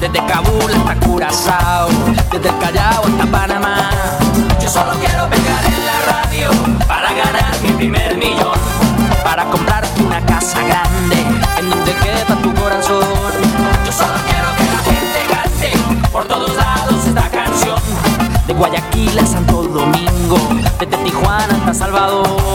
desde Kabul hasta Curazao, desde el Callao hasta Panamá. Yo solo quiero pegar en la radio para ganar mi primer millón, para comprarte una casa grande en donde quepa tu corazón. Yo solo quiero que la gente cante por todos lados esta canción, de Guayaquil a Santo Domingo, desde Tijuana hasta Salvador.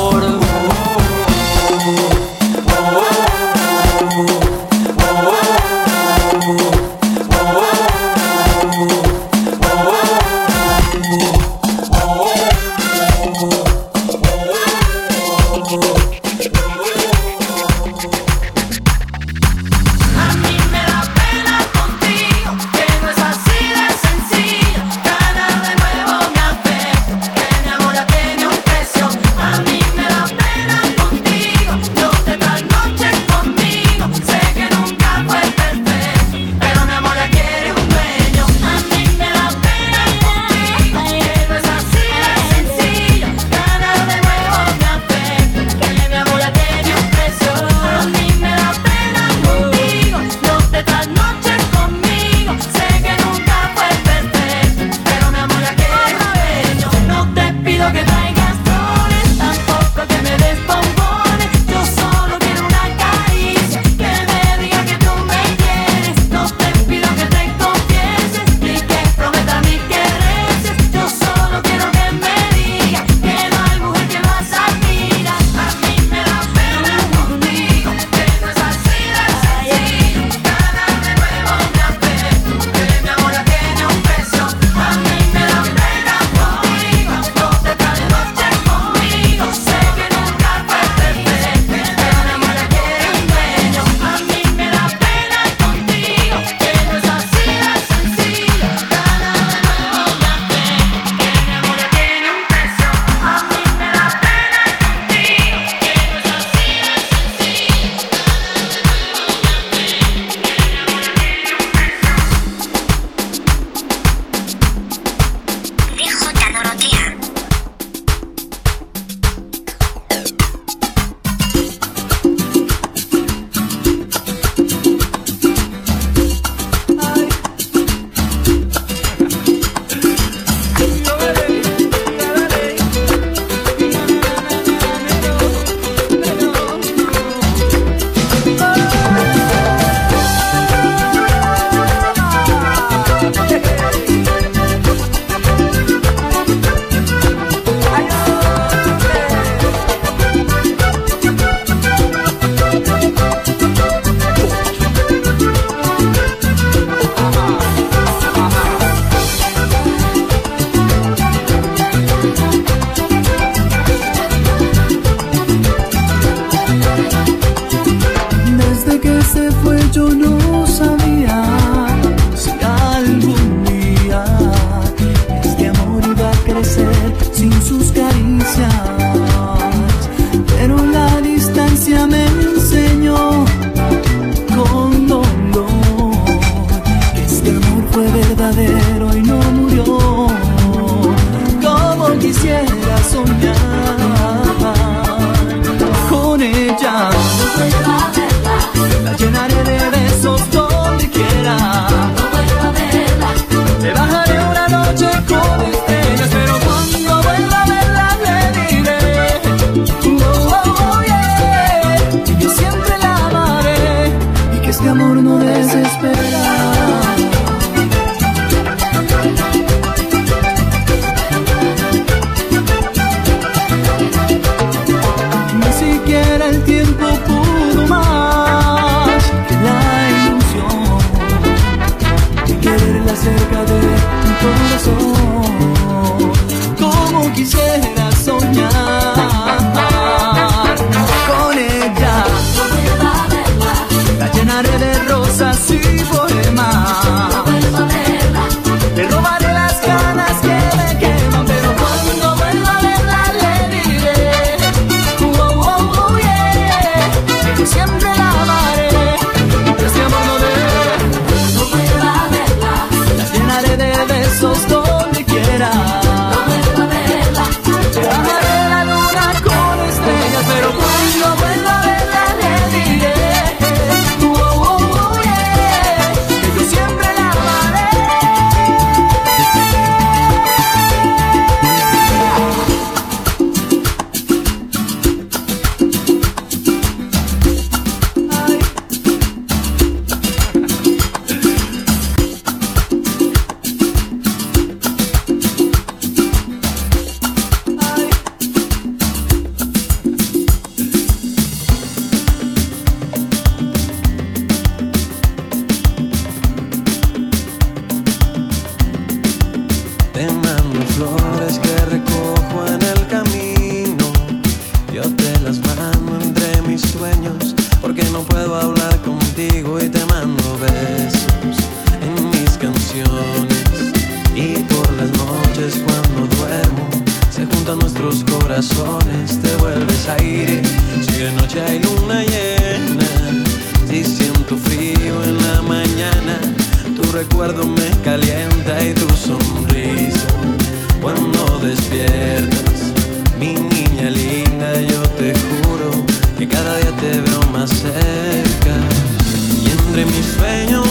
Kenarını siempre mis sueños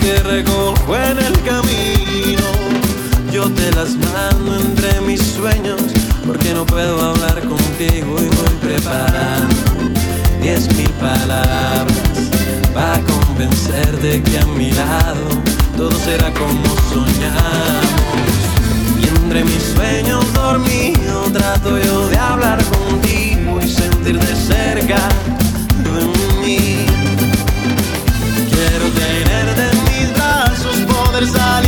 que recojo en el camino. Yo te las mando entre mis sueños, porque no puedo hablar contigo y voy preparando diez mil palabras para convencerte que a mi lado todo será como soñamos. Y entre mis sueños dormido trato yo de hablar contigo y sentir de cerca de mí atravessar